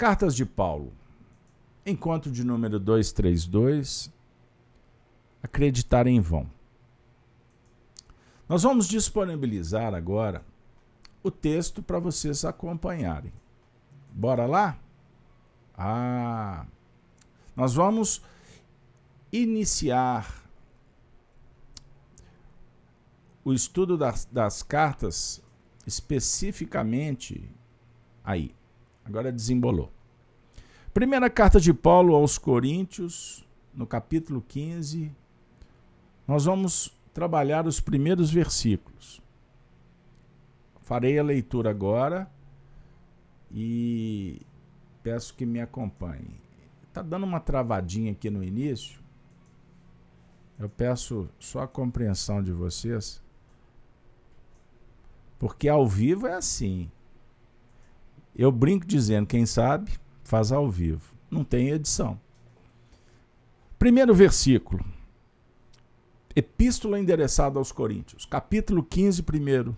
Cartas de Paulo. Encontro de número 232. Acreditar em vão. Nós vamos disponibilizar agora o texto para vocês acompanharem. Bora lá? Ah, nós vamos iniciar o estudo das, das cartas especificamente aí. Agora desembolou. Primeira carta de Paulo aos Coríntios, no capítulo 15, nós vamos trabalhar os primeiros versículos. Farei a leitura agora e peço que me acompanhe. Está dando uma travadinha aqui no início. Eu peço só a compreensão de vocês. Porque ao vivo é assim. Eu brinco dizendo, quem sabe, faz ao vivo. Não tem edição. Primeiro versículo. Epístola endereçada aos Coríntios, capítulo 15, primeiro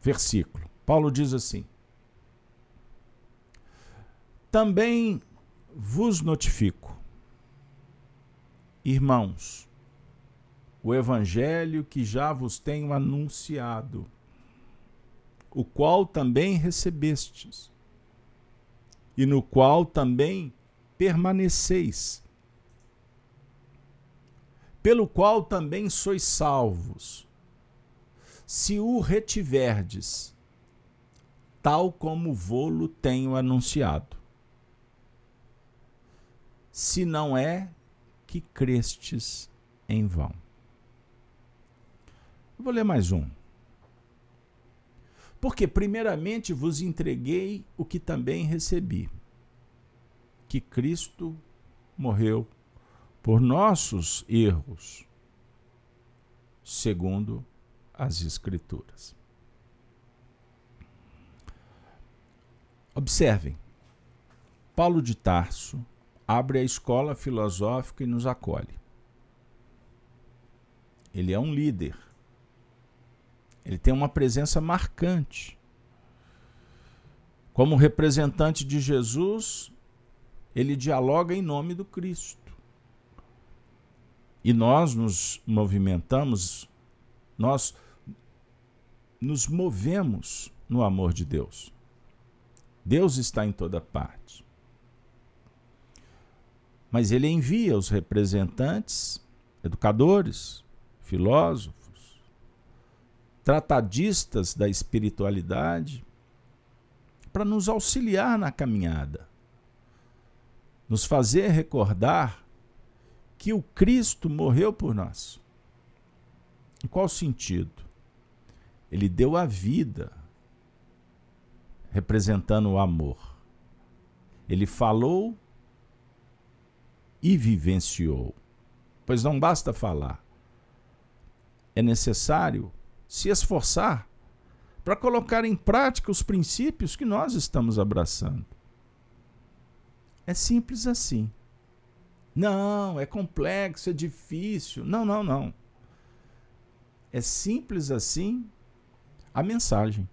versículo. Paulo diz assim: Também vos notifico, irmãos, o evangelho que já vos tenho anunciado, o qual também recebestes, e no qual também permaneceis, pelo qual também sois salvos, se o retiverdes, tal como vou-lo tenho anunciado. Se não é que crestes em vão. Vou ler mais um. Porque, primeiramente, vos entreguei o que também recebi: que Cristo morreu por nossos erros, segundo as Escrituras. Observem, Paulo de Tarso abre a escola filosófica e nos acolhe. Ele é um líder ele tem uma presença marcante. Como representante de Jesus, ele dialoga em nome do Cristo. E nós nos movimentamos, nós nos movemos no amor de Deus. Deus está em toda parte. Mas ele envia os representantes, educadores, filósofos, tratadistas da espiritualidade para nos auxiliar na caminhada, nos fazer recordar que o Cristo morreu por nós. Em qual sentido? Ele deu a vida, representando o amor. Ele falou e vivenciou. Pois não basta falar. É necessário se esforçar para colocar em prática os princípios que nós estamos abraçando. É simples assim. Não, é complexo, é difícil. Não, não, não. É simples assim a mensagem.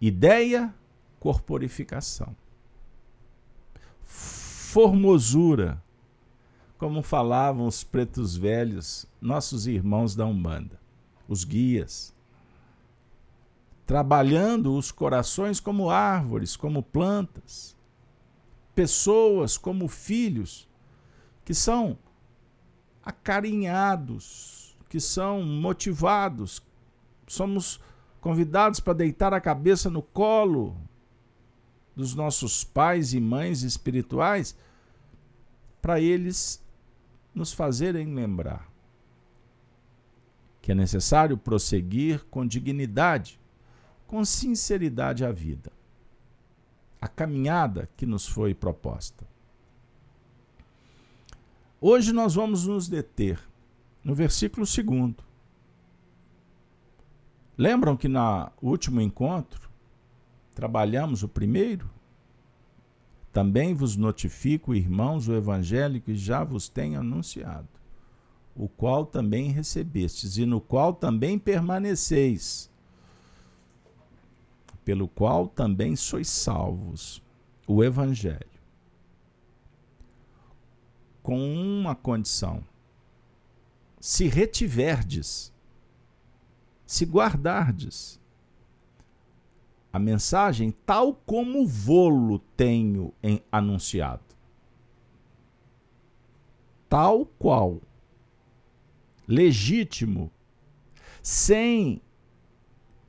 Ideia, corporificação. Formosura, como falavam os pretos velhos, nossos irmãos da Umbanda os guias, trabalhando os corações como árvores, como plantas, pessoas como filhos, que são acarinhados, que são motivados, somos convidados para deitar a cabeça no colo dos nossos pais e mães espirituais, para eles nos fazerem lembrar que é necessário prosseguir com dignidade, com sinceridade à vida. A caminhada que nos foi proposta. Hoje nós vamos nos deter no versículo 2. Lembram que no último encontro trabalhamos o primeiro? Também vos notifico, irmãos, o evangelho que já vos tenho anunciado o qual também recebestes, e no qual também permaneceis, pelo qual também sois salvos, o Evangelho. Com uma condição: se retiverdes, se guardardes a mensagem tal como vou-lo tenho em, anunciado. Tal qual. Legítimo. Sem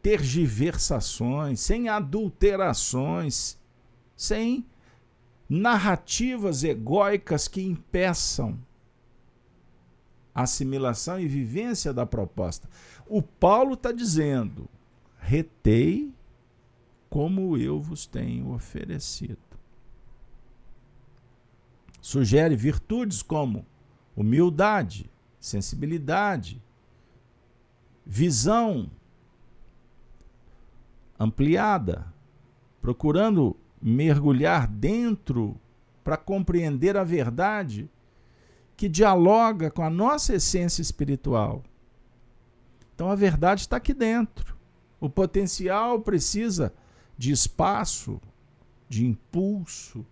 tergiversações, sem adulterações, sem narrativas egóicas que impeçam a assimilação e vivência da proposta. O Paulo está dizendo: retei como eu vos tenho oferecido. Sugere virtudes como humildade, sensibilidade, visão ampliada, procurando mergulhar dentro para compreender a verdade que dialoga com a nossa essência espiritual. Então a verdade está aqui dentro. O potencial precisa de espaço, de impulso,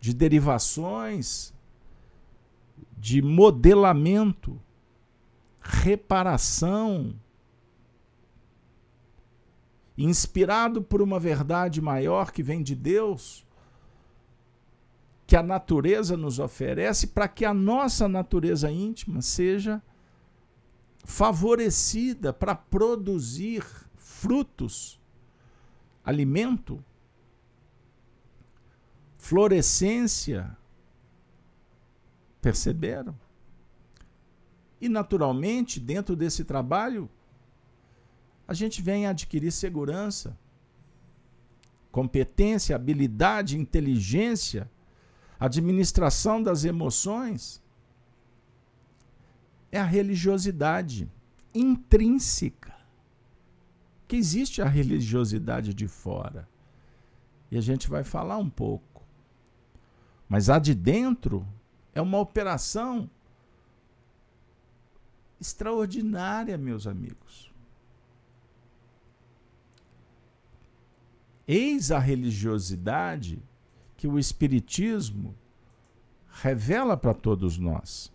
de derivações, de modelamento, reparação, inspirado por uma verdade maior que vem de Deus, que a natureza nos oferece, para que a nossa natureza íntima seja favorecida para produzir frutos alimento, florescência. Perceberam? E, naturalmente, dentro desse trabalho, a gente vem adquirir segurança, competência, habilidade, inteligência, administração das emoções. É a religiosidade intrínseca que existe a religiosidade de fora. E a gente vai falar um pouco. Mas a de dentro é uma operação extraordinária, meus amigos. Eis a religiosidade que o Espiritismo revela para todos nós.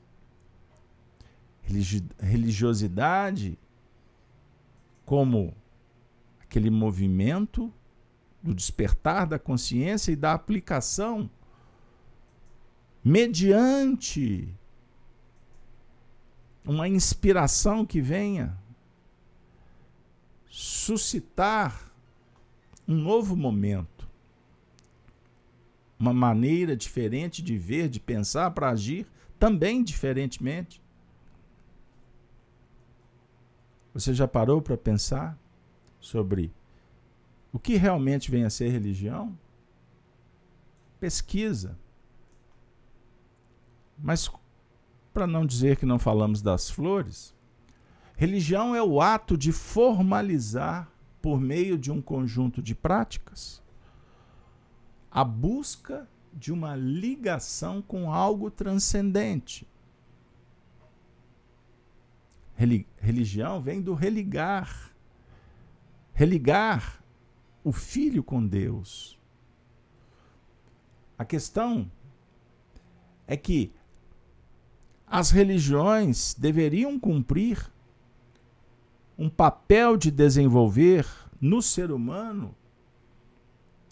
Religiosidade como aquele movimento do despertar da consciência e da aplicação mediante uma inspiração que venha suscitar um novo momento, uma maneira diferente de ver, de pensar, para agir também diferentemente. Você já parou para pensar? sobre o que realmente vem a ser religião, pesquisa. Mas, para não dizer que não falamos das flores, religião é o ato de formalizar, por meio de um conjunto de práticas, a busca de uma ligação com algo transcendente. Religião vem do religar religar o filho com Deus. A questão é que as religiões deveriam cumprir um papel de desenvolver no ser humano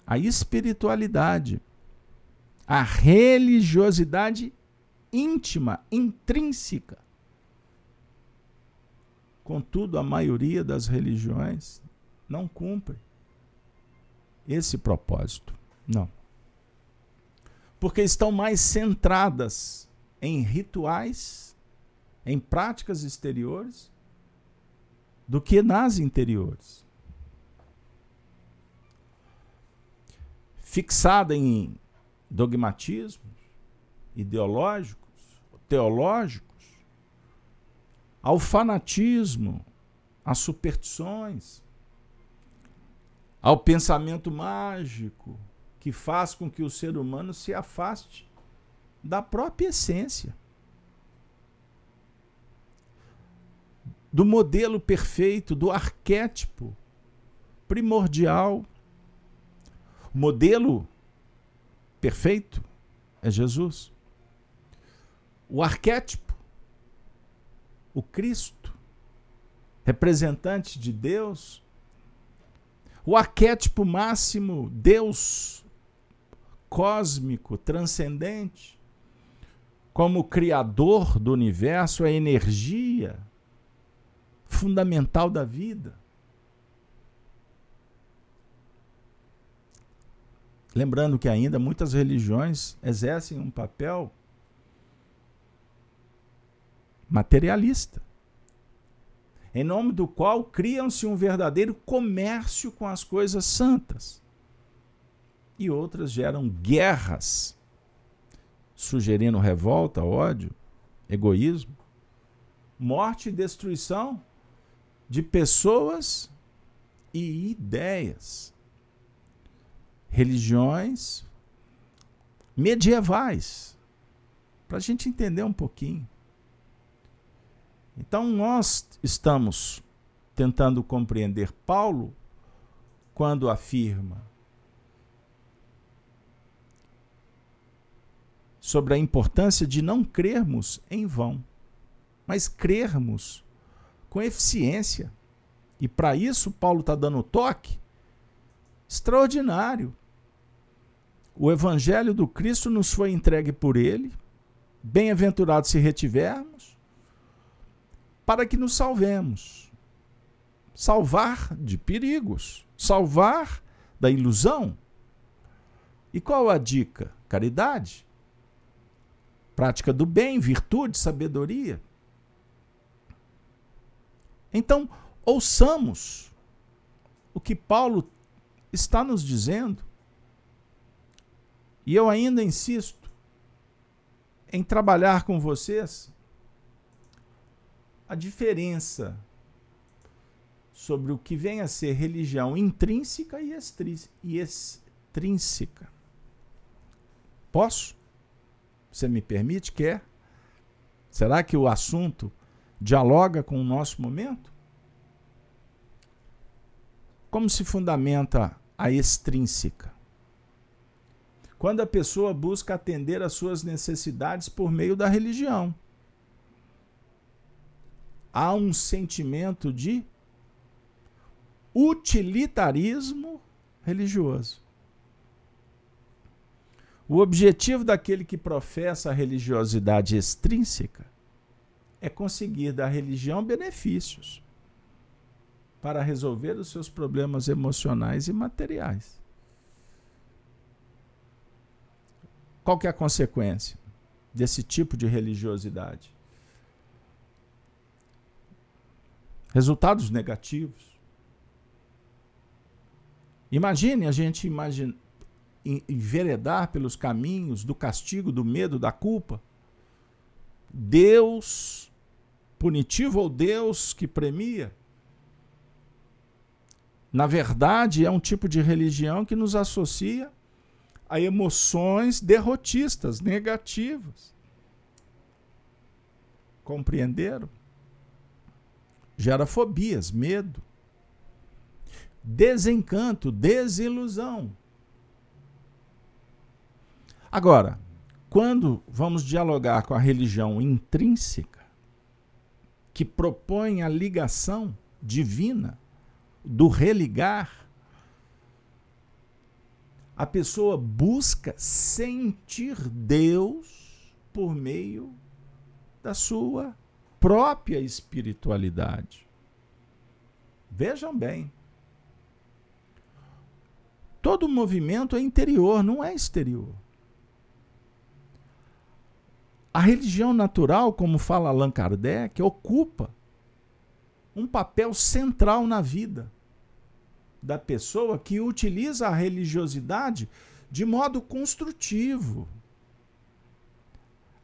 a espiritualidade, a religiosidade íntima, intrínseca. Contudo, a maioria das religiões não cumpre esse propósito. Não. Porque estão mais centradas em rituais, em práticas exteriores, do que nas interiores. Fixada em dogmatismos ideológicos, teológicos, ao fanatismo, às superstições, ao pensamento mágico que faz com que o ser humano se afaste da própria essência. Do modelo perfeito, do arquétipo primordial modelo perfeito é Jesus. O arquétipo, o Cristo, representante de Deus, o arquétipo máximo, Deus cósmico, transcendente, como criador do universo, a energia fundamental da vida. Lembrando que ainda muitas religiões exercem um papel materialista, em nome do qual criam-se um verdadeiro comércio com as coisas santas. E outras geram guerras, sugerindo revolta, ódio, egoísmo, morte e destruição de pessoas e ideias religiões medievais, para a gente entender um pouquinho. Então, nós estamos tentando compreender Paulo quando afirma sobre a importância de não crermos em vão, mas crermos com eficiência. E para isso, Paulo está dando toque extraordinário o evangelho do Cristo nos foi entregue por ele, bem-aventurados se retivermos, para que nos salvemos. Salvar de perigos, salvar da ilusão. E qual a dica? Caridade, prática do bem, virtude, sabedoria. Então, ouçamos o que Paulo está nos dizendo e eu ainda insisto em trabalhar com vocês a diferença sobre o que vem a ser religião intrínseca e extrínseca. Posso? Você me permite? Quer? Será que o assunto dialoga com o nosso momento? Como se fundamenta a extrínseca? quando a pessoa busca atender às suas necessidades por meio da religião. Há um sentimento de utilitarismo religioso. O objetivo daquele que professa a religiosidade extrínseca é conseguir da religião benefícios para resolver os seus problemas emocionais e materiais. Qual que é a consequência desse tipo de religiosidade? Resultados negativos. Imagine a gente imagine, enveredar pelos caminhos do castigo, do medo, da culpa. Deus punitivo ou Deus que premia? Na verdade, é um tipo de religião que nos associa a emoções derrotistas, negativas. Compreenderam? Gera fobias, medo, desencanto, desilusão. Agora, quando vamos dialogar com a religião intrínseca, que propõe a ligação divina, do religar, a pessoa busca sentir Deus por meio da sua própria espiritualidade. Vejam bem. Todo movimento é interior, não é exterior. A religião natural, como fala Allan Kardec, ocupa um papel central na vida da pessoa que utiliza a religiosidade de modo construtivo,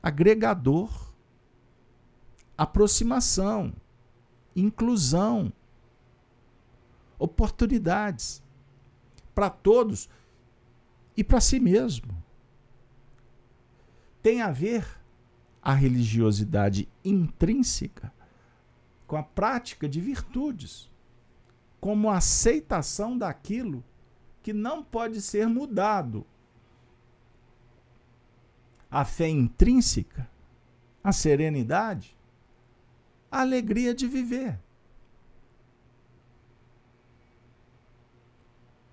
agregador, aproximação, inclusão, oportunidades para todos e para si mesmo. Tem a ver a religiosidade intrínseca com a prática de virtudes como aceitação daquilo que não pode ser mudado. A fé intrínseca, a serenidade, a alegria de viver.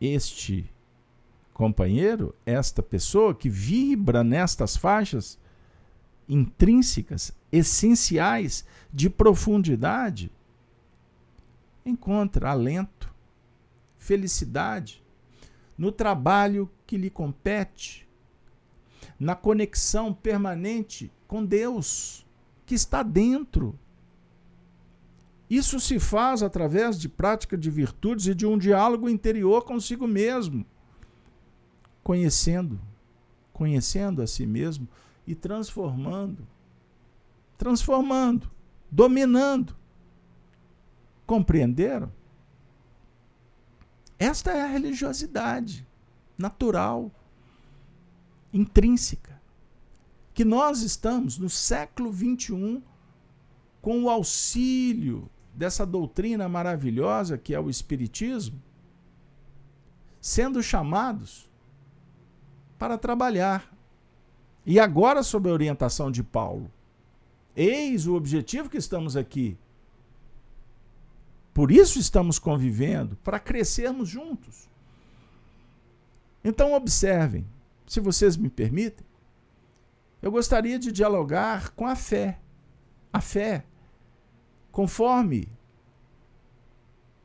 Este companheiro, esta pessoa que vibra nestas faixas intrínsecas, essenciais, de profundidade, encontra alento, felicidade no trabalho que lhe compete, na conexão permanente com Deus, que está dentro. Isso se faz através de prática de virtudes e de um diálogo interior consigo mesmo, conhecendo, conhecendo a si mesmo e transformando, transformando, dominando. Compreenderam? Esta é a religiosidade natural, intrínseca, que nós estamos no século XXI com o auxílio dessa doutrina maravilhosa que é o Espiritismo, sendo chamados para trabalhar. E agora, sob a orientação de Paulo, eis o objetivo que estamos aqui. Por isso estamos convivendo, para crescermos juntos. Então, observem, se vocês me permitem, eu gostaria de dialogar com a fé. A fé conforme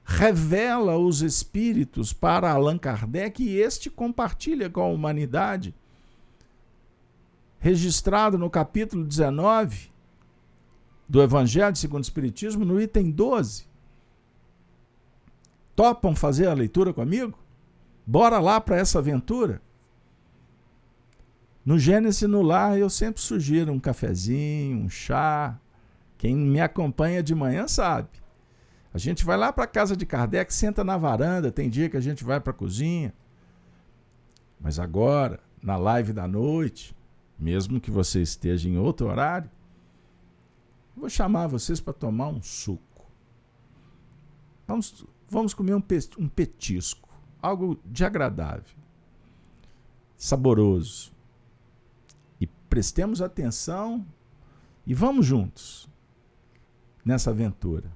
revela os espíritos para Allan Kardec e este compartilha com a humanidade. Registrado no capítulo 19 do Evangelho segundo o Espiritismo, no item 12. Topam fazer a leitura comigo? Bora lá para essa aventura? No Gênesis no lar eu sempre sugiro um cafezinho, um chá, quem me acompanha de manhã sabe. A gente vai lá para a casa de Kardec, senta na varanda, tem dia que a gente vai para a cozinha. Mas agora, na live da noite, mesmo que você esteja em outro horário, vou chamar vocês para tomar um suco. Vamos, vamos comer um, petisco, algo de agradável, saboroso. E prestemos atenção e vamos juntos nessa aventura.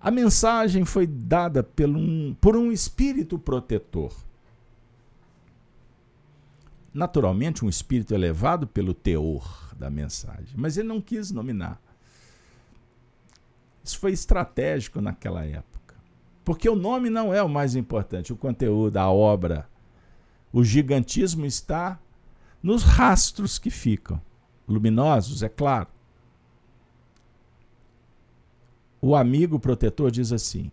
A mensagem foi dada por um, por um espírito protetor. Naturalmente, um espírito elevado pelo teor da mensagem, mas ele não quis nominar. Isso foi estratégico naquela época. Porque o nome não é o mais importante, o conteúdo, a obra. O gigantismo está nos rastros que ficam. Luminosos, é claro. O amigo protetor diz assim: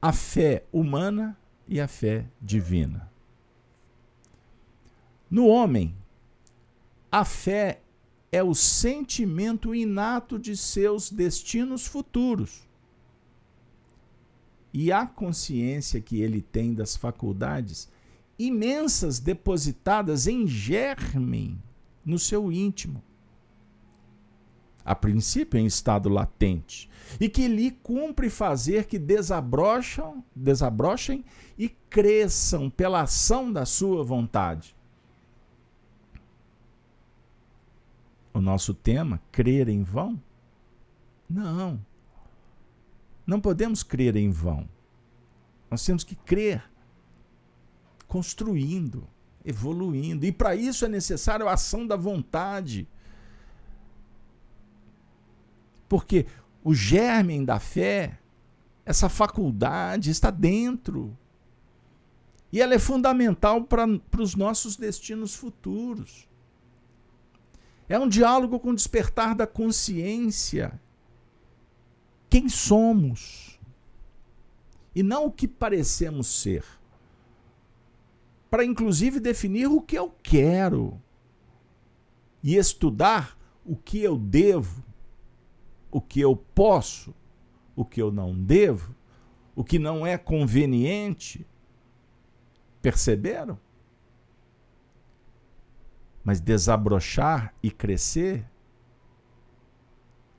a fé humana e a fé divina. No homem, a fé é o sentimento inato de seus destinos futuros e a consciência que ele tem das faculdades imensas depositadas em germe no seu íntimo a princípio em estado latente, e que lhe cumpre fazer que desabrocham, desabrochem e cresçam pela ação da sua vontade. O nosso tema, crer em vão? Não. Não podemos crer em vão. Nós temos que crer construindo, evoluindo. E para isso é necessário a ação da vontade porque o germe da fé, essa faculdade está dentro. E ela é fundamental para os nossos destinos futuros. É um diálogo com o despertar da consciência. Quem somos? E não o que parecemos ser. Para inclusive definir o que eu quero. E estudar o que eu devo o que eu posso, o que eu não devo, o que não é conveniente. Perceberam? Mas desabrochar e crescer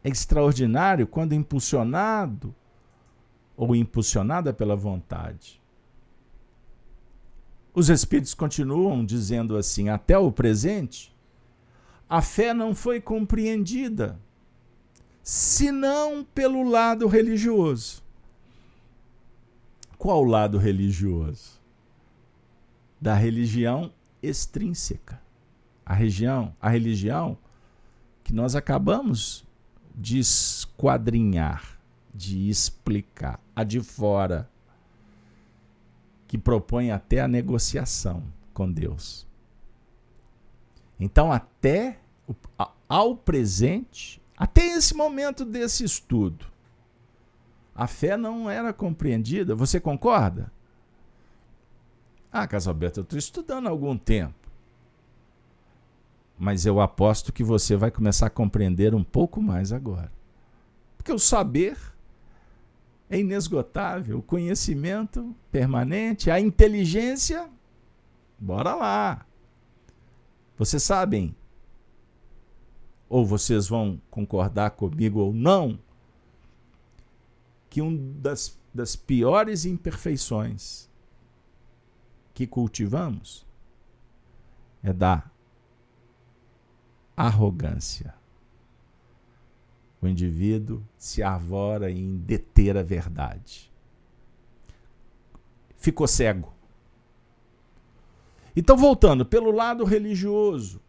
é extraordinário quando impulsionado ou impulsionada pela vontade. Os Espíritos continuam dizendo assim: até o presente, a fé não foi compreendida, senão pelo lado religioso. Qual lado religioso? Da religião extrínseca. A religião, a religião que nós acabamos de esquadrinhar, de explicar, a de fora, que propõe até a negociação com Deus. Então, até ao presente, até esse momento desse estudo, a fé não era compreendida. Você concorda? Ah, Casalberto, eu estou estudando há algum tempo. Mas eu aposto que você vai começar a compreender um pouco mais agora. Porque o saber é inesgotável, o conhecimento permanente, a inteligência, bora lá. Vocês sabem, ou vocês vão concordar comigo ou não, que uma das, das piores imperfeições que cultivamos é da arrogância. O indivíduo se arvora em deter a verdade. Ficou cego. Então, voltando pelo lado religioso,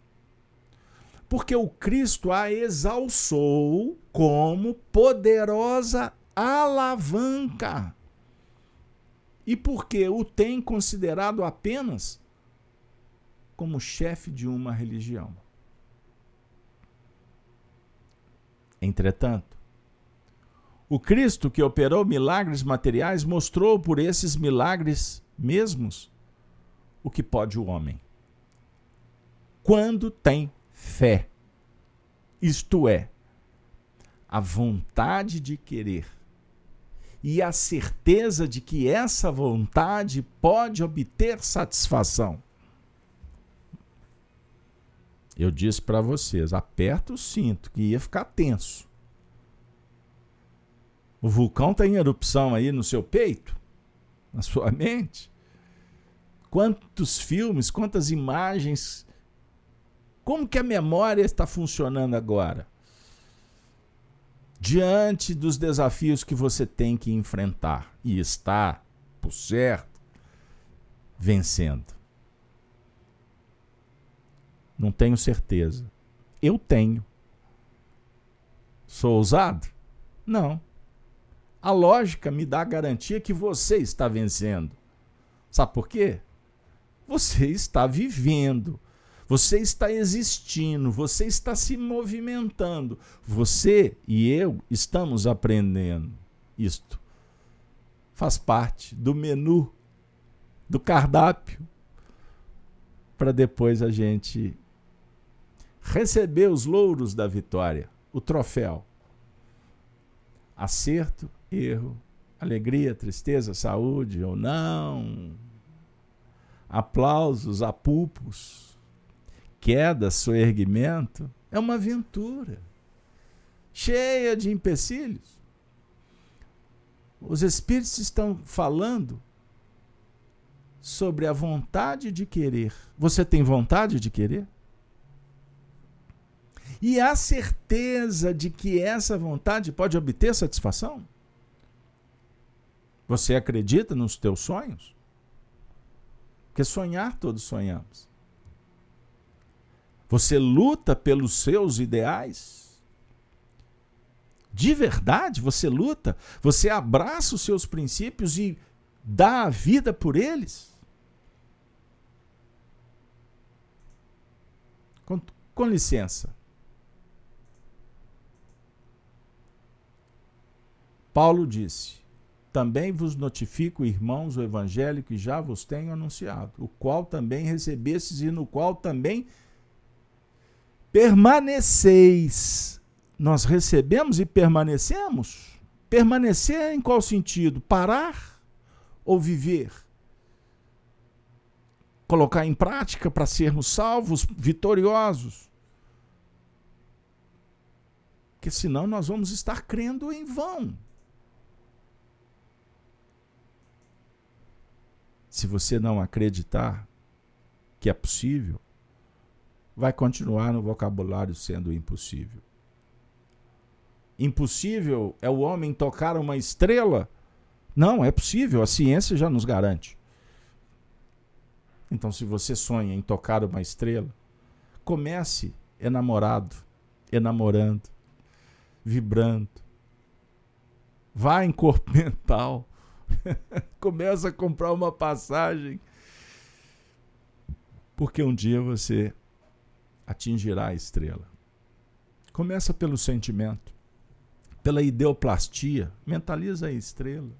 porque o Cristo a exalçou como poderosa alavanca. E porque o tem considerado apenas como chefe de uma religião. Entretanto, o Cristo que operou milagres materiais mostrou por esses milagres mesmos o que pode o homem. Quando tem fé, isto é, a vontade de querer e a certeza de que essa vontade pode obter satisfação. Eu disse para vocês, aperta o cinto, que ia ficar tenso. O vulcão está em erupção aí no seu peito, na sua mente. Quantos filmes, quantas imagens. Como que a memória está funcionando agora? diante dos desafios que você tem que enfrentar e está, por certo, vencendo? Não tenho certeza. Eu tenho. Sou ousado? Não. A lógica me dá a garantia que você está vencendo. Sabe por quê? Você está vivendo. Você está existindo, você está se movimentando. Você e eu estamos aprendendo isto. Faz parte do menu, do cardápio, para depois a gente receber os louros da vitória, o troféu. Acerto, erro, alegria, tristeza, saúde ou não, aplausos, apupos queda, soerguimento, é uma aventura cheia de empecilhos. Os Espíritos estão falando sobre a vontade de querer. Você tem vontade de querer? E a certeza de que essa vontade pode obter satisfação? Você acredita nos teus sonhos? Porque sonhar todos sonhamos. Você luta pelos seus ideais? De verdade, você luta? Você abraça os seus princípios e dá a vida por eles? Com, com licença. Paulo disse: Também vos notifico, irmãos, o evangelho que já vos tenho anunciado, o qual também recebestes e no qual também permaneceis. Nós recebemos e permanecemos? Permanecer em qual sentido? Parar ou viver? Colocar em prática para sermos salvos, vitoriosos? Porque senão nós vamos estar crendo em vão. Se você não acreditar que é possível, vai continuar no vocabulário sendo impossível. Impossível é o homem tocar uma estrela? Não, é possível, a ciência já nos garante. Então, se você sonha em tocar uma estrela, comece enamorado, enamorando, vibrando. Vá em corpo mental. Começa a comprar uma passagem. Porque um dia você atingirá a estrela. Começa pelo sentimento, pela ideoplastia. Mentaliza a estrela.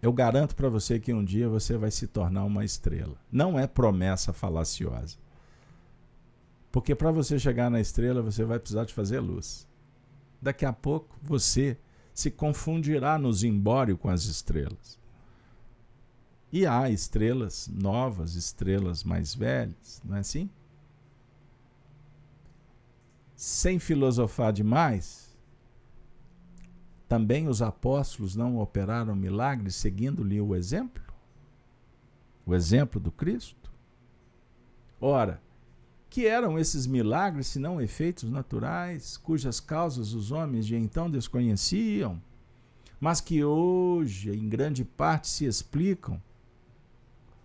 Eu garanto para você que um dia você vai se tornar uma estrela. Não é promessa falaciosa. Porque para você chegar na estrela, você vai precisar de fazer luz. Daqui a pouco você se confundirá no zimbório com as estrelas. E há estrelas novas, estrelas mais velhas, não é assim? Sem filosofar demais, também os apóstolos não operaram milagres seguindo-lhe o exemplo? O exemplo do Cristo? Ora, que eram esses milagres se não efeitos naturais, cujas causas os homens de então desconheciam, mas que hoje, em grande parte, se explicam?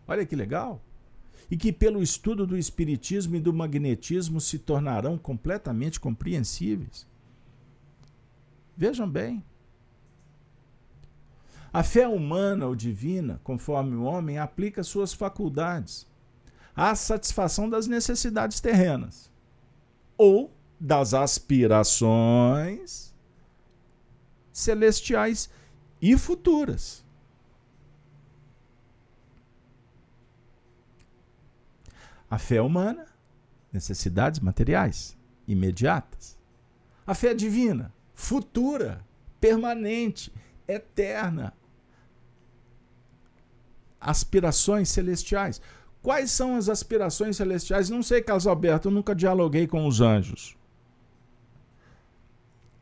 Olha que legal! E que, pelo estudo do Espiritismo e do magnetismo, se tornarão completamente compreensíveis. Vejam bem. A fé humana ou divina, conforme o homem, aplica suas faculdades à satisfação das necessidades terrenas ou das aspirações celestiais e futuras. A fé humana, necessidades materiais imediatas. A fé divina, futura, permanente, eterna. Aspirações celestiais. Quais são as aspirações celestiais? Não sei, Carlos Alberto, eu nunca dialoguei com os anjos.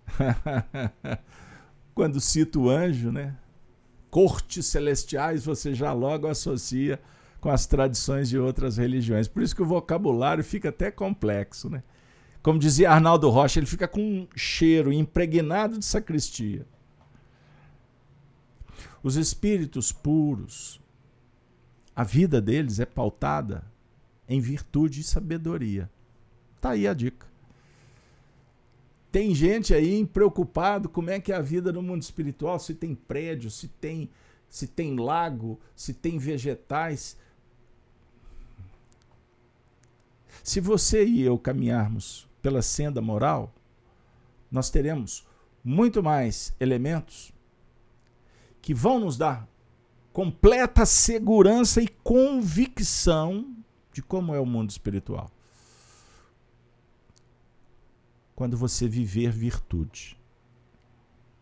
Quando cito anjo, né? Cortes celestiais, você já logo associa com as tradições de outras religiões. Por isso que o vocabulário fica até complexo, né? Como dizia Arnaldo Rocha, ele fica com um cheiro impregnado de sacristia. Os espíritos puros, a vida deles é pautada em virtude e sabedoria. Tá aí a dica. Tem gente aí preocupado como é que é a vida no mundo espiritual, se tem prédio, se tem se tem lago, se tem vegetais. Se você e eu caminharmos pela senda moral, nós teremos muito mais elementos que vão nos dar completa segurança e convicção de como é o mundo espiritual. Quando você viver virtude,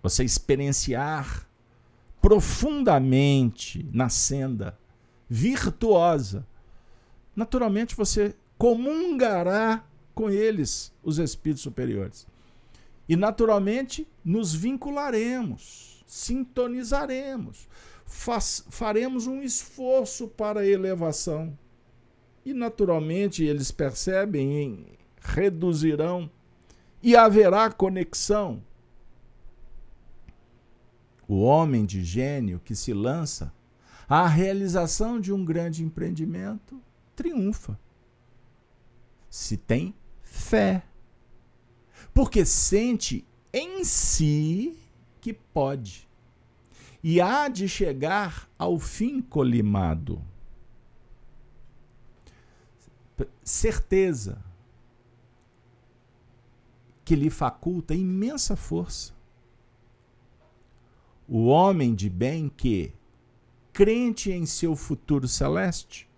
você experienciar profundamente na senda virtuosa, naturalmente você comungará com eles, os espíritos superiores. E naturalmente nos vincularemos, sintonizaremos faz, faremos um esforço para a elevação. E naturalmente eles percebem, reduzirão e haverá conexão. O homem de gênio que se lança à realização de um grande empreendimento triunfa. Se tem fé. Porque sente em si que pode e há de chegar ao fim colimado. Certeza que lhe faculta imensa força. O homem de bem que, crente em seu futuro celeste,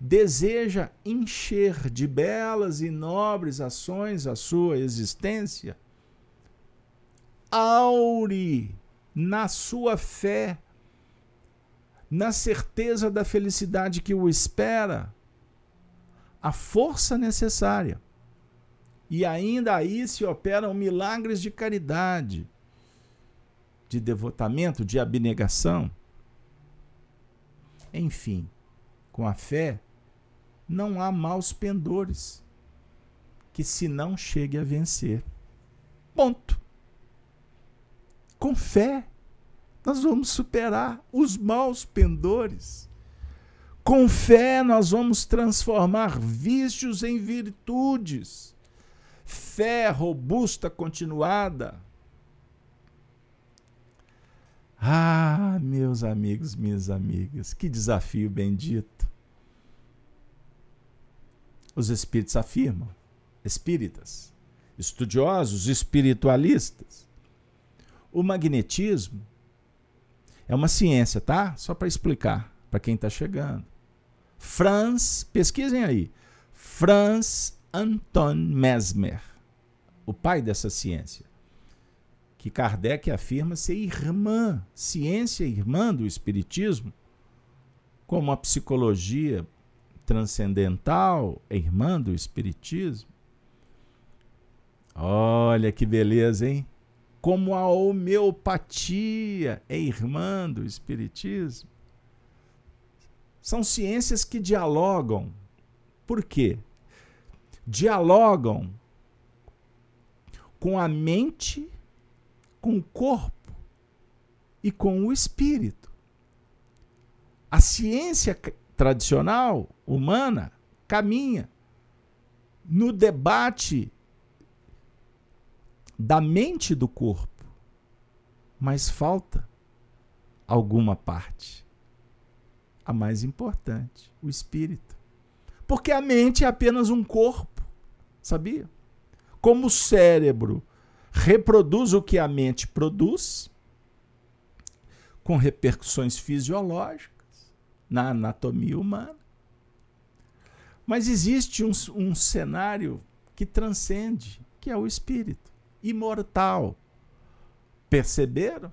deseja encher de belas e nobres ações a sua existência, aure na sua fé, na certeza da felicidade que o espera, a força necessária. E ainda aí se operam milagres de caridade, de devotamento, de abnegação. Enfim, com a fé, não há maus pendores que se não chegue a vencer. Ponto. Com fé, nós vamos superar os maus pendores. Com fé, nós vamos transformar vícios em virtudes. Fé robusta, continuada. Ah, meus amigos, minhas amigas, que desafio bendito. Os espíritos afirmam, espíritas, estudiosos, espiritualistas. O magnetismo é uma ciência, tá? Só para explicar para quem está chegando. Franz, pesquisem aí. Franz Anton Mesmer, o pai dessa ciência, que Kardec afirma ser irmã, ciência irmã do espiritismo, como a psicologia transcendental é irmã do espiritismo. Olha que beleza, hein? Como a homeopatia é irmã do espiritismo. São ciências que dialogam. Por quê? Dialogam com a mente, com o corpo e com o espírito. A ciência tradicional, humana, caminha no debate da mente do corpo, mas falta alguma parte a mais importante, o espírito. Porque a mente é apenas um corpo, sabia? Como o cérebro reproduz o que a mente produz, com repercussões fisiológicas na anatomia humana. Mas existe um, um cenário que transcende, que é o espírito, imortal. Perceberam?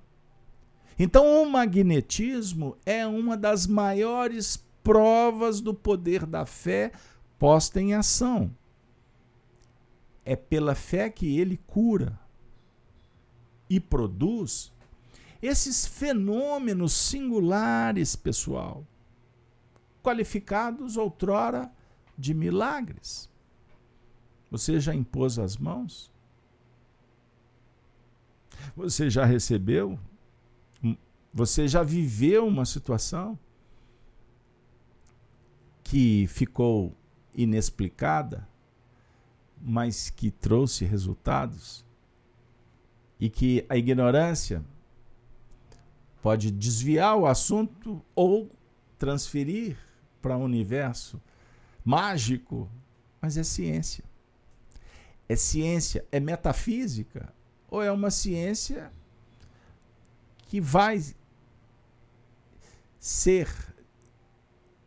Então, o magnetismo é uma das maiores provas do poder da fé posta em ação. É pela fé que ele cura e produz esses fenômenos singulares, pessoal, qualificados outrora de milagres. Você já impôs as mãos? Você já recebeu você já viveu uma situação que ficou inexplicada, mas que trouxe resultados? E que a ignorância pode desviar o assunto ou transferir para um universo mágico, mas é ciência. É ciência, é metafísica ou é uma ciência que vai ser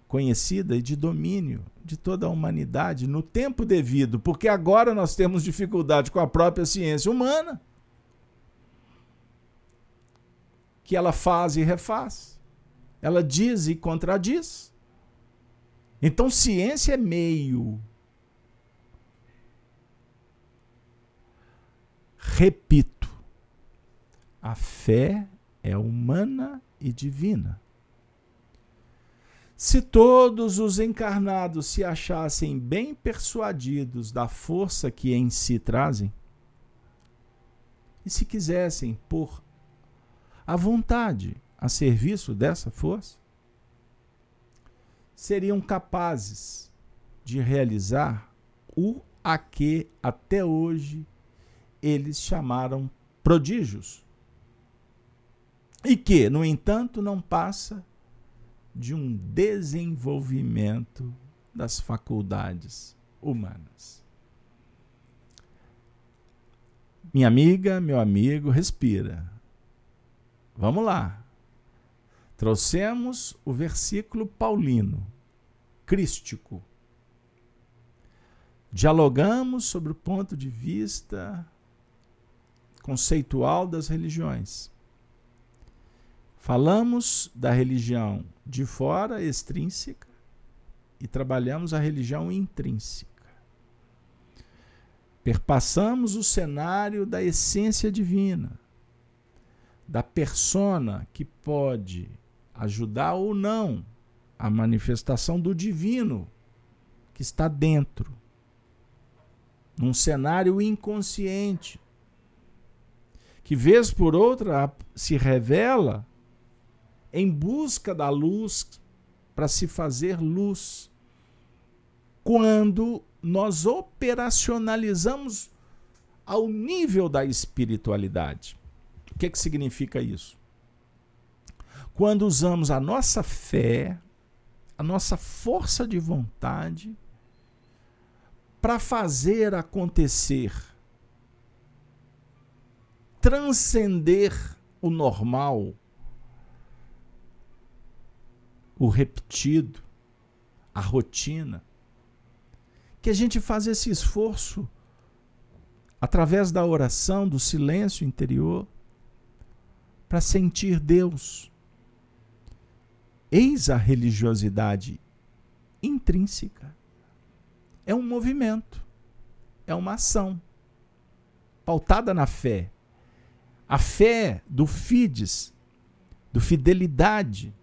conhecida e de domínio de toda a humanidade no tempo devido, porque agora nós temos dificuldade com a própria ciência humana, que ela faz e refaz, ela diz e contradiz. Então, ciência é meio. Repito, a fé é humana e divina. Se todos os encarnados se achassem bem persuadidos da força que em si trazem, e se quisessem pôr a vontade a serviço dessa força, seriam capazes de realizar o a que até hoje eles chamaram prodígios. E que, no entanto, não passa de um desenvolvimento das faculdades humanas. Minha amiga, meu amigo, respira. Vamos lá. Trouxemos o versículo paulino, crístico. Dialogamos sobre o ponto de vista conceitual das religiões. Falamos da religião de fora, extrínseca, e trabalhamos a religião intrínseca. Perpassamos o cenário da essência divina, da persona que pode ajudar ou não a manifestação do divino que está dentro, num cenário inconsciente, que vez por outra se revela em busca da luz para se fazer luz. Quando nós operacionalizamos ao nível da espiritualidade. O que, que significa isso? Quando usamos a nossa fé, a nossa força de vontade, para fazer acontecer, transcender o normal, o repetido, a rotina, que a gente faz esse esforço através da oração, do silêncio interior, para sentir Deus. Eis a religiosidade intrínseca. É um movimento, é uma ação pautada na fé. A fé do fides, do fidelidade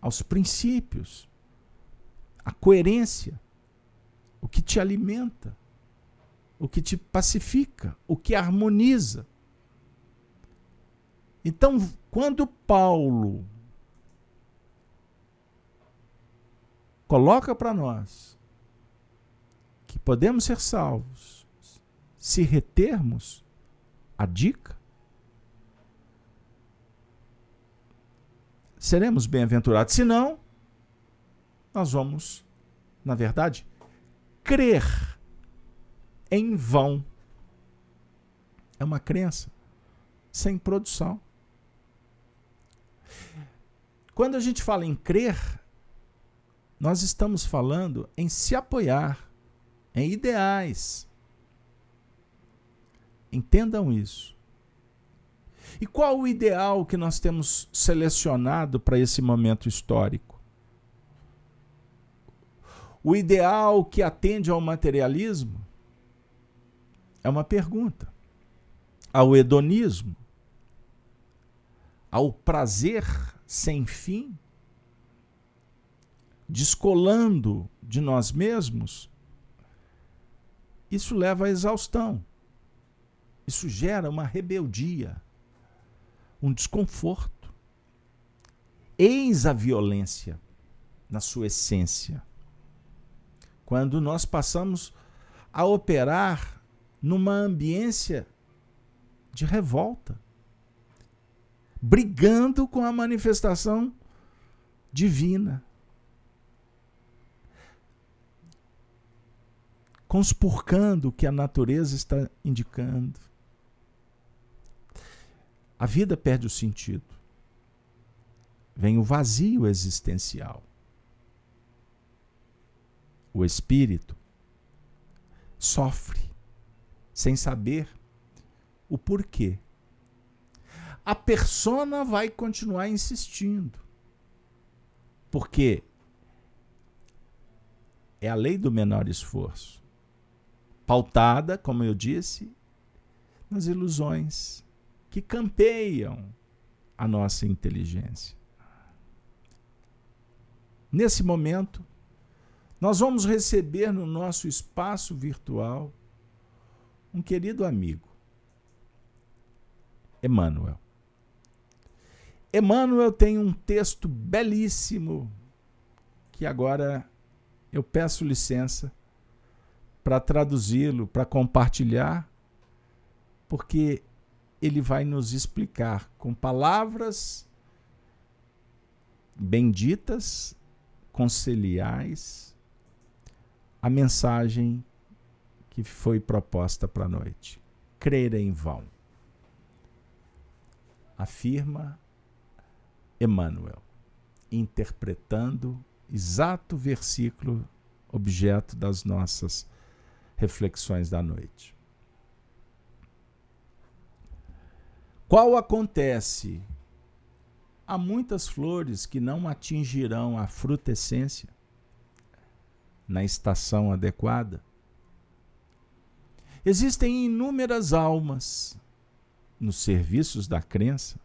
aos princípios, a coerência, o que te alimenta o que te pacifica, o que harmoniza. Então, quando Paulo coloca para nós que podemos ser salvos se retermos a dica, seremos bem-aventurados. Se não, nós vamos, na verdade, crer em vão. É uma crença sem produção. Quando a gente fala em crer, nós estamos falando em se apoiar em ideais. Entendam isso. E qual o ideal que nós temos selecionado para esse momento histórico? O ideal que atende ao materialismo? É uma pergunta. Ao hedonismo, ao prazer sem fim, descolando de nós mesmos, isso leva à exaustão. Isso gera uma rebeldia, um desconforto. Eis a violência na sua essência. Quando nós passamos a operar numa ambiência de revolta, brigando com a manifestação divina. Conspurcando o que a natureza está indicando. A vida perde o sentido. Vem o vazio existencial. O espírito sofre sem saber o porquê. A persona vai continuar insistindo. Porque é a lei do menor esforço. Pautada, como eu disse, nas ilusões que campeiam a nossa inteligência. Nesse momento, nós vamos receber no nosso espaço virtual um querido amigo, Emmanuel. Emmanuel tem um texto belíssimo que agora eu peço licença para traduzi-lo, para compartilhar, porque ele vai nos explicar com palavras benditas, conciliais, a mensagem que foi proposta para a noite. Crer em vão. Afirma Emmanuel, interpretando exato versículo objeto das nossas reflexões da noite. Qual acontece? Há muitas flores que não atingirão a frutescência na estação adequada Existem inúmeras almas nos serviços da crença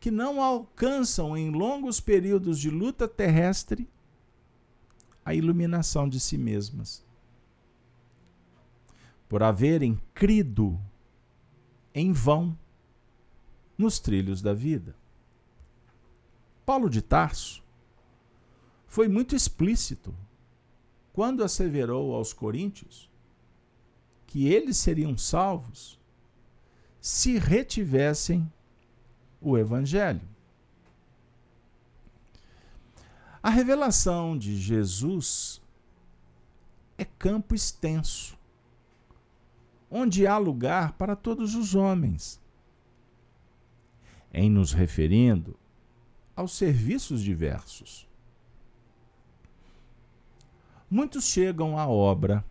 que não alcançam em longos períodos de luta terrestre a iluminação de si mesmas. Por haverem crido em vão nos trilhos da vida. Paulo de Tarso foi muito explícito quando asseverou aos coríntios que eles seriam salvos se retivessem o Evangelho. A revelação de Jesus é campo extenso, onde há lugar para todos os homens. Em nos referindo aos serviços diversos. Muitos chegam à obra,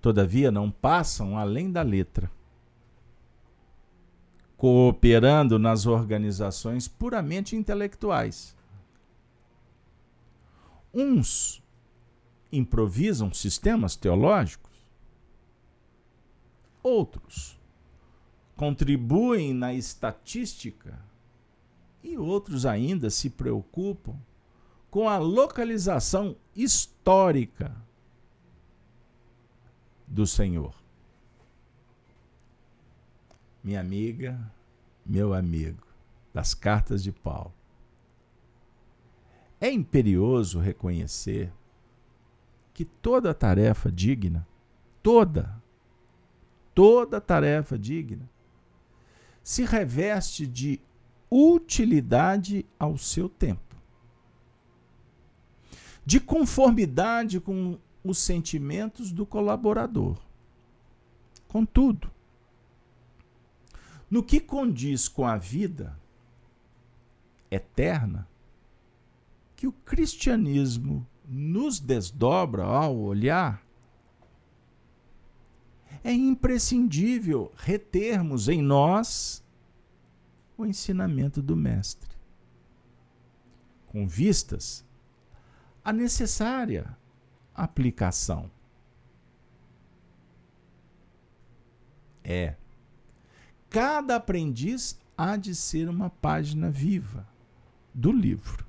todavia não passam além da letra cooperando nas organizações puramente intelectuais. Uns improvisam sistemas teológicos, outros contribuem na estatística e outros ainda se preocupam com a localização histórica do Senhor minha amiga, meu amigo, das cartas de Paulo. É imperioso reconhecer que toda tarefa digna, toda, toda tarefa digna, se reveste de utilidade ao seu tempo, de conformidade com os sentimentos do colaborador. Contudo, no que condiz com a vida eterna que o cristianismo nos desdobra ao olhar, é imprescindível retermos em nós o ensinamento do Mestre, com vistas à necessária aplicação. É Cada aprendiz há de ser uma página viva do livro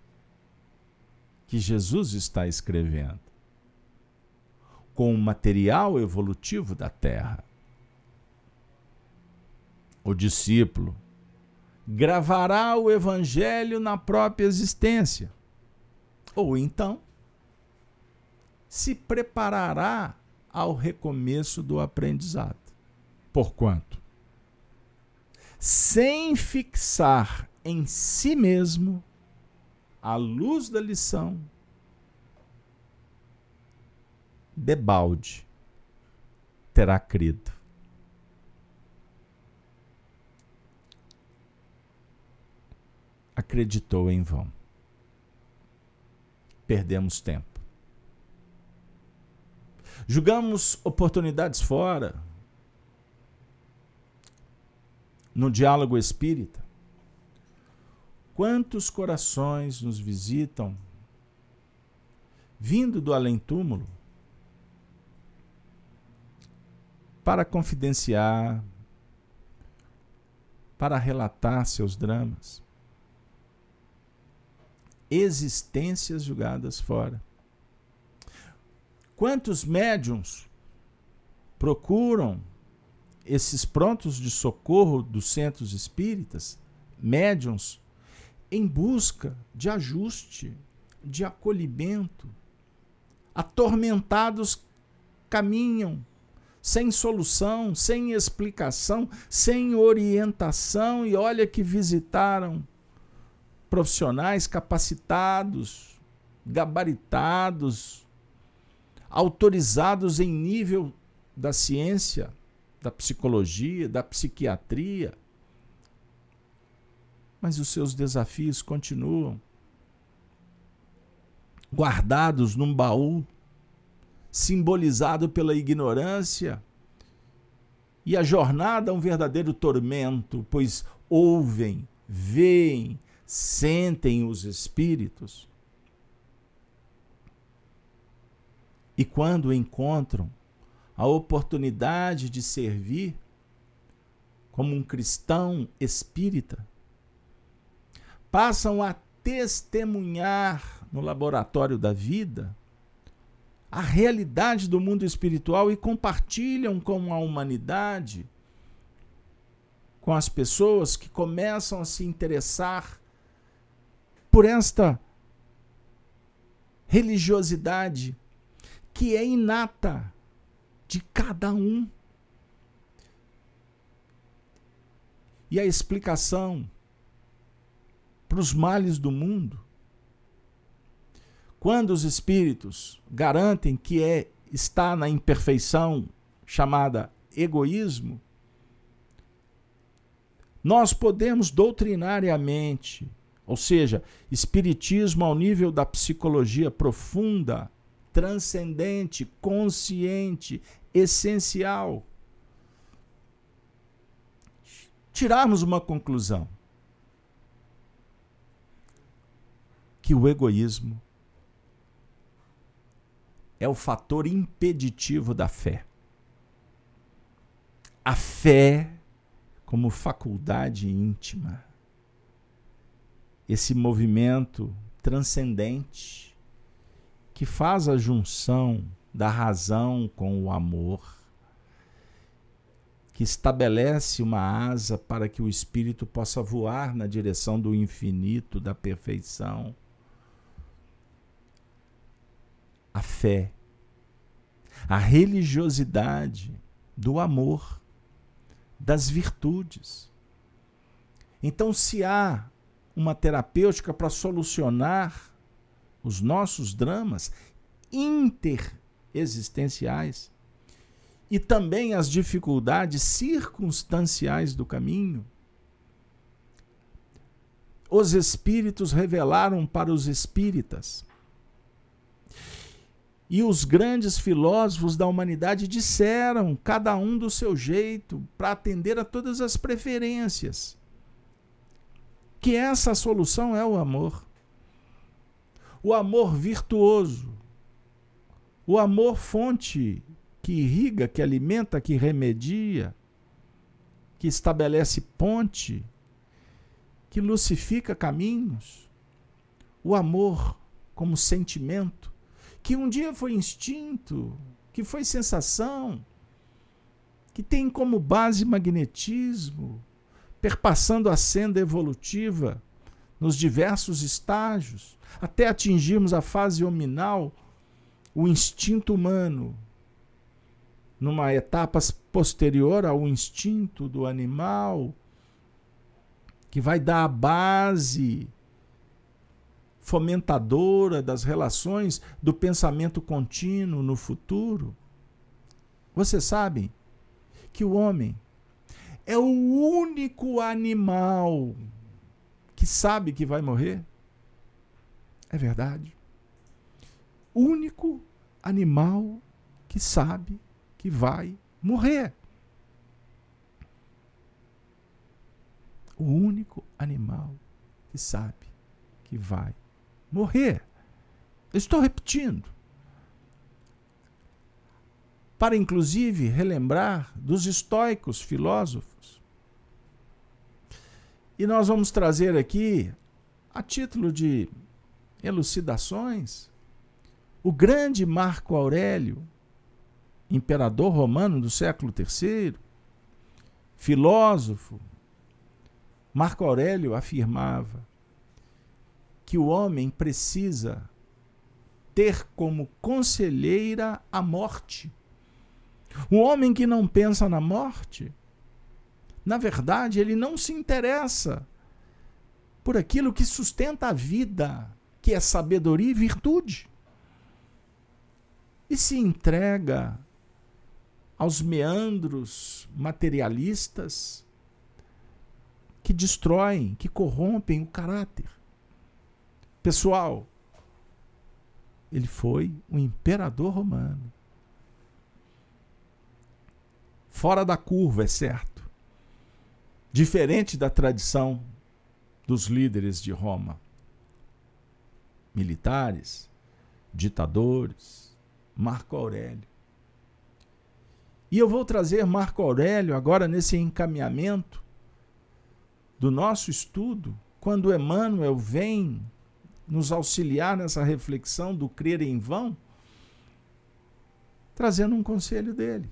que Jesus está escrevendo, com o material evolutivo da Terra. O discípulo gravará o evangelho na própria existência, ou então se preparará ao recomeço do aprendizado. Porquanto sem fixar em si mesmo a luz da lição, debalde terá crido. Acreditou em vão. Perdemos tempo. Julgamos oportunidades fora, no diálogo espírita. Quantos corações nos visitam vindo do além-túmulo para confidenciar, para relatar seus dramas, existências julgadas fora. Quantos médiums procuram esses prontos de socorro dos centros espíritas, médiums, em busca de ajuste, de acolhimento. Atormentados caminham sem solução, sem explicação, sem orientação, e olha que visitaram profissionais capacitados, gabaritados, autorizados em nível da ciência, da psicologia, da psiquiatria. Mas os seus desafios continuam guardados num baú, simbolizado pela ignorância. E a jornada é um verdadeiro tormento, pois ouvem, veem, sentem os espíritos. E quando encontram a oportunidade de servir como um cristão espírita, passam a testemunhar no laboratório da vida a realidade do mundo espiritual e compartilham com a humanidade, com as pessoas que começam a se interessar por esta religiosidade que é inata de cada um. E a explicação para os males do mundo quando os espíritos garantem que é está na imperfeição chamada egoísmo, nós podemos doutrinariamente, ou seja, espiritismo ao nível da psicologia profunda, transcendente, consciente, essencial, tirarmos uma conclusão: que o egoísmo é o fator impeditivo da fé. A fé como faculdade íntima. Esse movimento transcendente que faz a junção da razão com o amor, que estabelece uma asa para que o espírito possa voar na direção do infinito, da perfeição a fé, a religiosidade do amor, das virtudes. Então, se há uma terapêutica para solucionar os nossos dramas interexistenciais e também as dificuldades circunstanciais do caminho, os espíritos revelaram para os espíritas e os grandes filósofos da humanidade disseram, cada um do seu jeito, para atender a todas as preferências, que essa solução é o amor. O amor virtuoso, o amor fonte que irriga, que alimenta, que remedia, que estabelece ponte, que lucifica caminhos. O amor como sentimento que um dia foi instinto, que foi sensação, que tem como base magnetismo, perpassando a senda evolutiva nos diversos estágios, até atingirmos a fase hominal, o instinto humano, numa etapa posterior ao instinto do animal, que vai dar a base fomentadora das relações do pensamento contínuo no futuro. Você sabe que o homem é o único animal que sabe que vai morrer? É verdade. Único animal que sabe que vai morrer. O único animal que sabe que vai morrer. estou repetindo. Para inclusive relembrar dos estoicos filósofos. E nós vamos trazer aqui, a título de elucidações, o grande Marco Aurélio, imperador romano do século III, filósofo, Marco Aurélio afirmava: que o homem precisa ter como conselheira a morte. O homem que não pensa na morte, na verdade, ele não se interessa por aquilo que sustenta a vida, que é sabedoria e virtude. E se entrega aos meandros materialistas que destroem, que corrompem o caráter. Pessoal, ele foi um imperador romano. Fora da curva, é certo. Diferente da tradição dos líderes de Roma. Militares, ditadores, Marco Aurélio. E eu vou trazer Marco Aurélio agora nesse encaminhamento do nosso estudo quando Emmanuel vem nos auxiliar nessa reflexão do crer em vão, trazendo um conselho dele.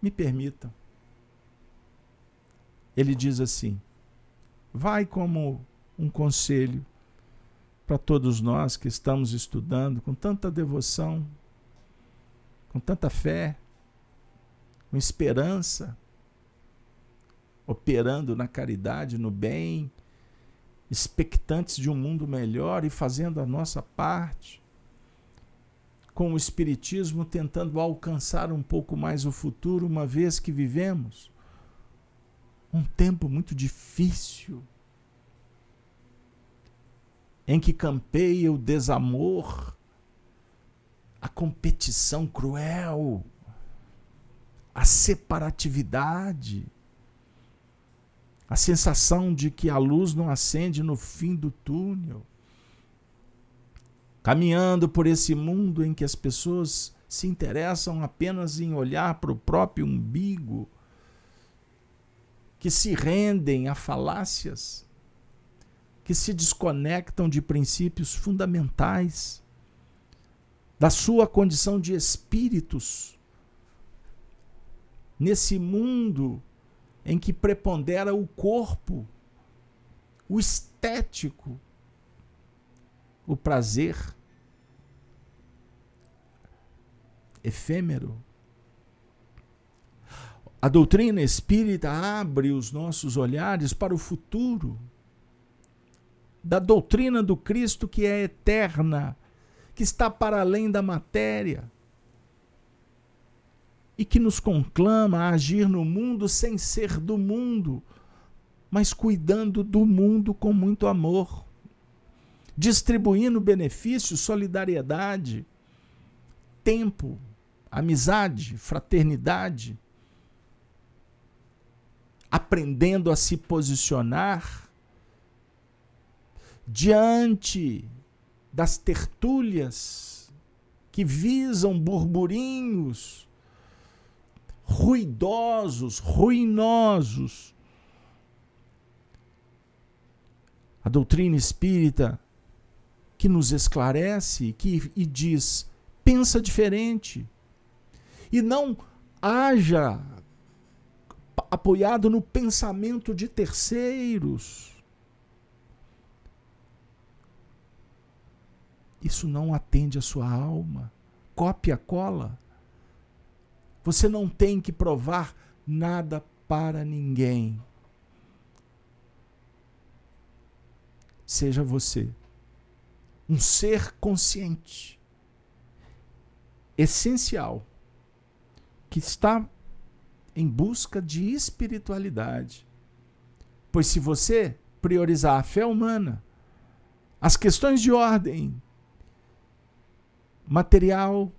Me permitam. Ele diz assim: vai como um conselho para todos nós que estamos estudando com tanta devoção, com tanta fé, com esperança, operando na caridade, no bem, expectantes de um mundo melhor e fazendo a nossa parte, com o Espiritismo tentando alcançar um pouco mais o futuro, uma vez que vivemos um tempo muito difícil, em que campeia o desamor, a competição cruel, a separatividade a sensação de que a luz não acende no fim do túnel. Caminhando por esse mundo em que as pessoas se interessam apenas em olhar para o próprio umbigo, que se rendem a falácias, que se desconectam de princípios fundamentais, da sua condição de espíritos, nesse mundo em que prepondera o corpo, o estético, o prazer efêmero. A doutrina espírita abre os nossos olhares para o futuro, da doutrina do Cristo que é eterna, que está para além da matéria e que nos conclama a agir no mundo sem ser do mundo, mas cuidando do mundo com muito amor, distribuindo benefícios, solidariedade, tempo, amizade, fraternidade, aprendendo a se posicionar diante das tertúlias que visam burburinhos ruidosos, ruinosos. A doutrina espírita que nos esclarece que, e diz: pensa diferente. E não haja apoiado no pensamento de terceiros. Isso não atende a sua alma. Cópia, cola. Você não tem que provar nada para ninguém. Seja você um ser consciente, essencial, que está em busca de espiritualidade. Pois se você priorizar a fé humana, as questões de ordem material,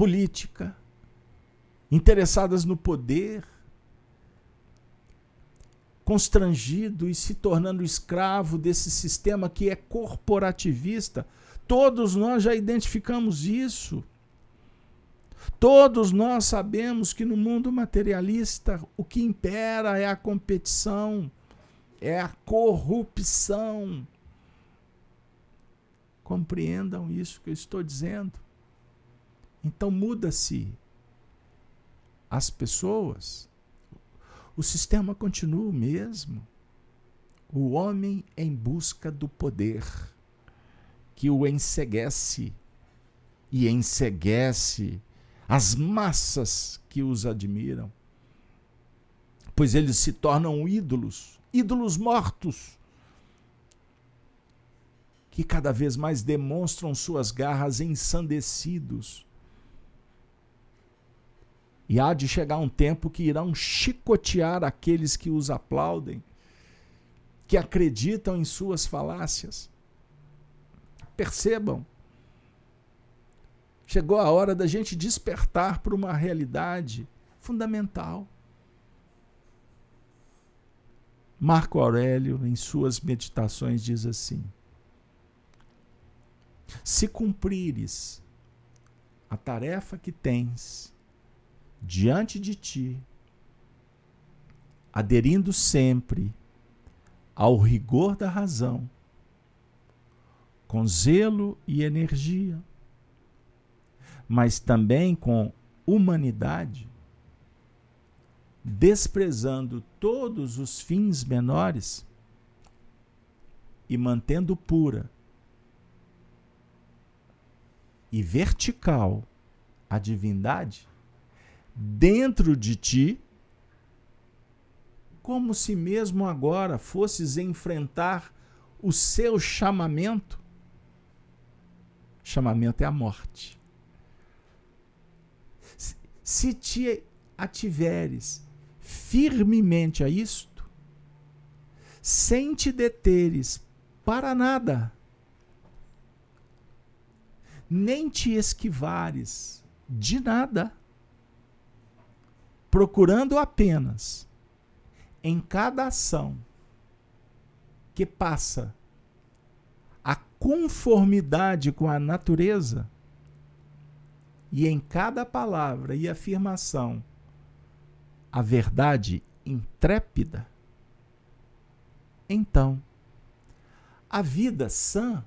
política, interessadas no poder, constrangido e se tornando escravo desse sistema que é corporativista. Todos nós já identificamos isso. Todos nós sabemos que no mundo materialista o que impera é a competição, é a corrupção. Compreendam isso que eu estou dizendo. Então muda-se as pessoas, o sistema continua o mesmo. O homem em busca do poder, que o enseguece e enseguece as massas que os admiram, pois eles se tornam ídolos, ídolos mortos, que cada vez mais demonstram suas garras ensandecidos e há de chegar um tempo que irão chicotear aqueles que os aplaudem, que acreditam em suas falácias. Percebam. Chegou a hora da gente despertar para uma realidade fundamental. Marco Aurélio, em suas meditações, diz assim: Se cumprires a tarefa que tens diante de ti, aderindo sempre ao rigor da razão, com zelo e energia, mas também com humanidade, desprezando todos os fins menores e mantendo pura e vertical a divindade dentro de ti, como se mesmo agora fosses enfrentar o seu chamamento. Chamamento é a morte. Se te ativeres firmemente a isto, sem te deteres para nada, nem te esquivares de nada, procurando apenas em cada ação que passa a conformidade com a natureza e em cada palavra e afirmação a verdade intrépida, então a vida sã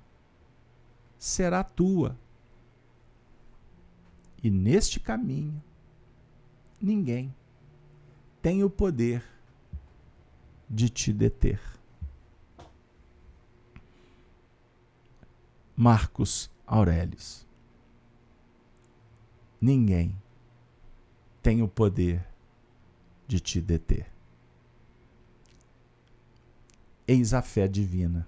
será tua. E neste caminho, ninguém tem o poder de te deter. Marcos Aurelius. Ninguém tem o poder de te deter. Eis a fé divina.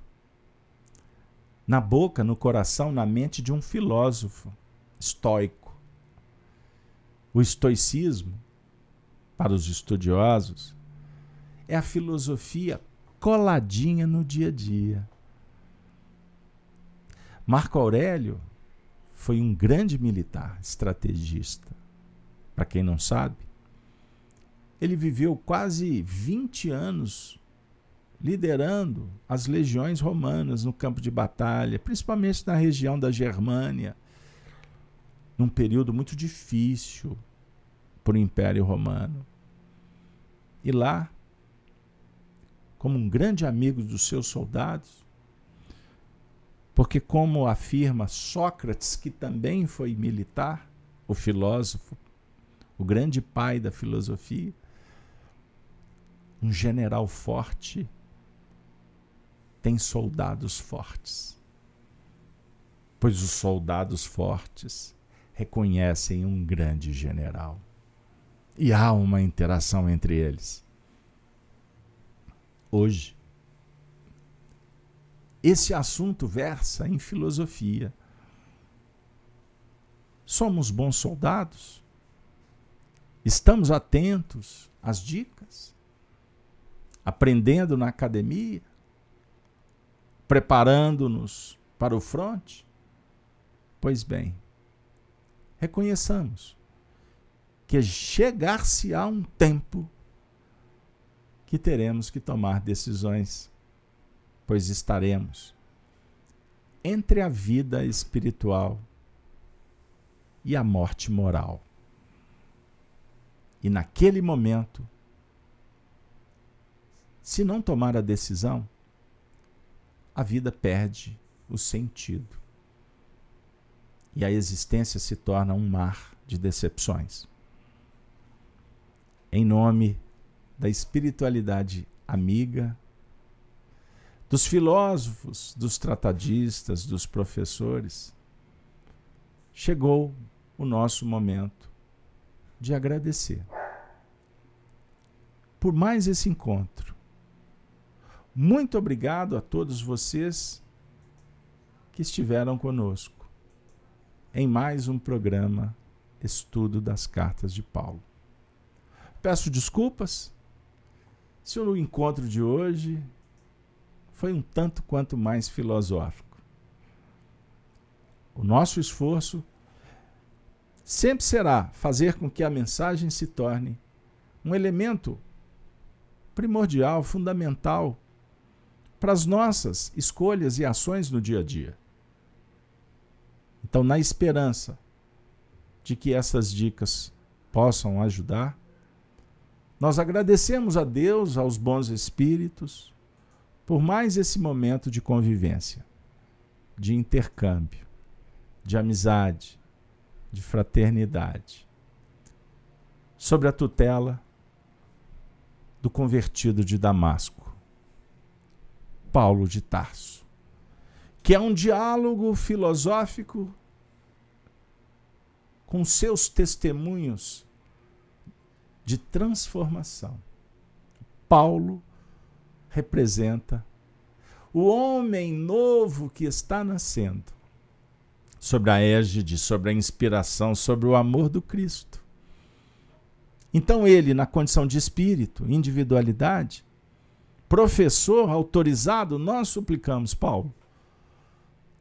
Na boca, no coração, na mente de um filósofo estoico. O estoicismo, para os estudiosos, é a filosofia coladinha no dia a dia. Marco Aurélio foi um grande militar, estrategista. Para quem não sabe, ele viveu quase 20 anos liderando as legiões romanas no campo de batalha, principalmente na região da Germânia, num período muito difícil para o Império Romano. E lá, como um grande amigo dos seus soldados, porque, como afirma Sócrates, que também foi militar, o filósofo, o grande pai da filosofia, um general forte tem soldados fortes. Pois os soldados fortes reconhecem um grande general. E há uma interação entre eles. Hoje, esse assunto versa em filosofia. Somos bons soldados? Estamos atentos às dicas? Aprendendo na academia? Preparando-nos para o fronte? Pois bem, reconheçamos que chegar-se-á um tempo que teremos que tomar decisões pois estaremos entre a vida espiritual e a morte moral. E naquele momento, se não tomar a decisão, a vida perde o sentido. E a existência se torna um mar de decepções. Em nome da espiritualidade amiga, dos filósofos, dos tratadistas, dos professores, chegou o nosso momento de agradecer por mais esse encontro. Muito obrigado a todos vocês que estiveram conosco em mais um programa Estudo das Cartas de Paulo. Peço desculpas se o encontro de hoje foi um tanto quanto mais filosófico. O nosso esforço sempre será fazer com que a mensagem se torne um elemento primordial, fundamental para as nossas escolhas e ações no dia a dia. Então, na esperança de que essas dicas possam ajudar, Nós agradecemos a Deus, aos bons espíritos, por mais esse momento de convivência, de intercâmbio, de amizade, de fraternidade, sobre a tutela do convertido de Damasco, Paulo de Tarso, que é um diálogo filosófico com seus testemunhos de transformação. Paulo representa o homem novo que está nascendo, sobre a égide, sobre a inspiração, sobre o amor do Cristo. Então, ele, na condição de espírito, individualidade, professor autorizado, nós suplicamos, Paulo,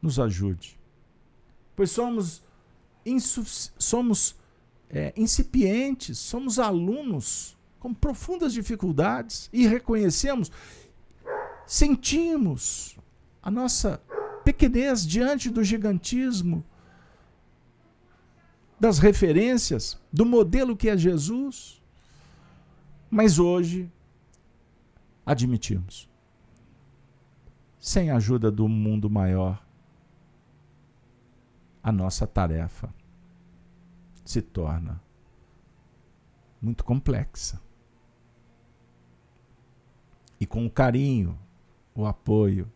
nos ajude. Pois somos, somos é, incipientes, somos alunos com profundas dificuldades e reconhecemos, sentimos a nossa pequenez diante do gigantismo das referências, do modelo que é Jesus. Mas hoje admitimos, sem a ajuda do mundo maior, a nossa tarefa se torna muito complexa. E com o carinho, o apoio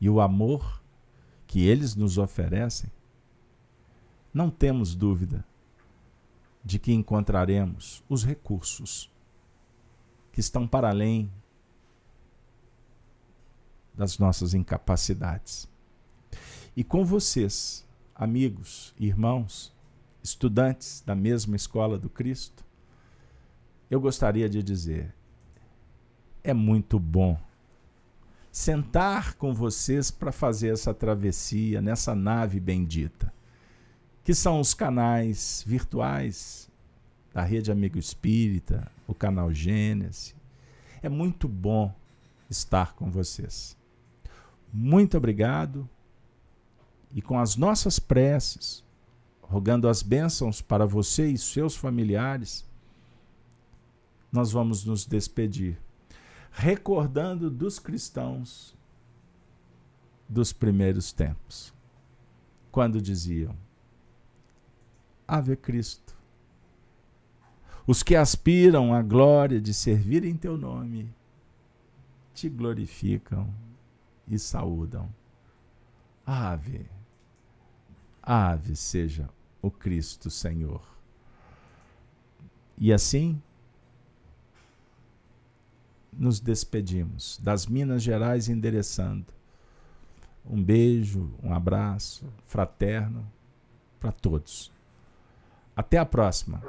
e o amor que eles nos oferecem, não temos dúvida de que encontraremos os recursos que estão para além das nossas incapacidades. E com vocês, amigos, irmãos, estudantes da mesma escola do Cristo, eu gostaria de dizer: é muito bom sentar com vocês para fazer essa travessia nessa nave bendita, que são os canais virtuais da Rede Amigo Espírita, o canal Gênesis. É muito bom estar com vocês. Muito obrigado. E com as nossas preces, rogando as bênçãos para você e seus familiares, nós vamos nos despedir, recordando dos cristãos dos primeiros tempos, quando diziam: Ave Cristo. Os que aspiram à glória de servir em teu nome te glorificam e saúdam. Ave. Ave seja o Cristo Senhor. E assim nos despedimos das Minas Gerais endereçando um beijo, um abraço fraterno para todos. Até a próxima.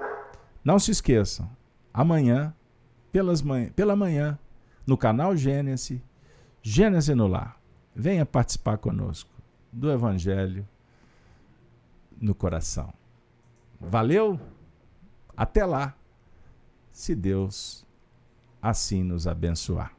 Não se esqueçam, amanhã, pelas manhã, pela manhã, no canal Gênesis, Gênesis no Lar. Venha participar conosco do Evangelho no coração. Valeu? Até lá, se Deus assim nos abençoar.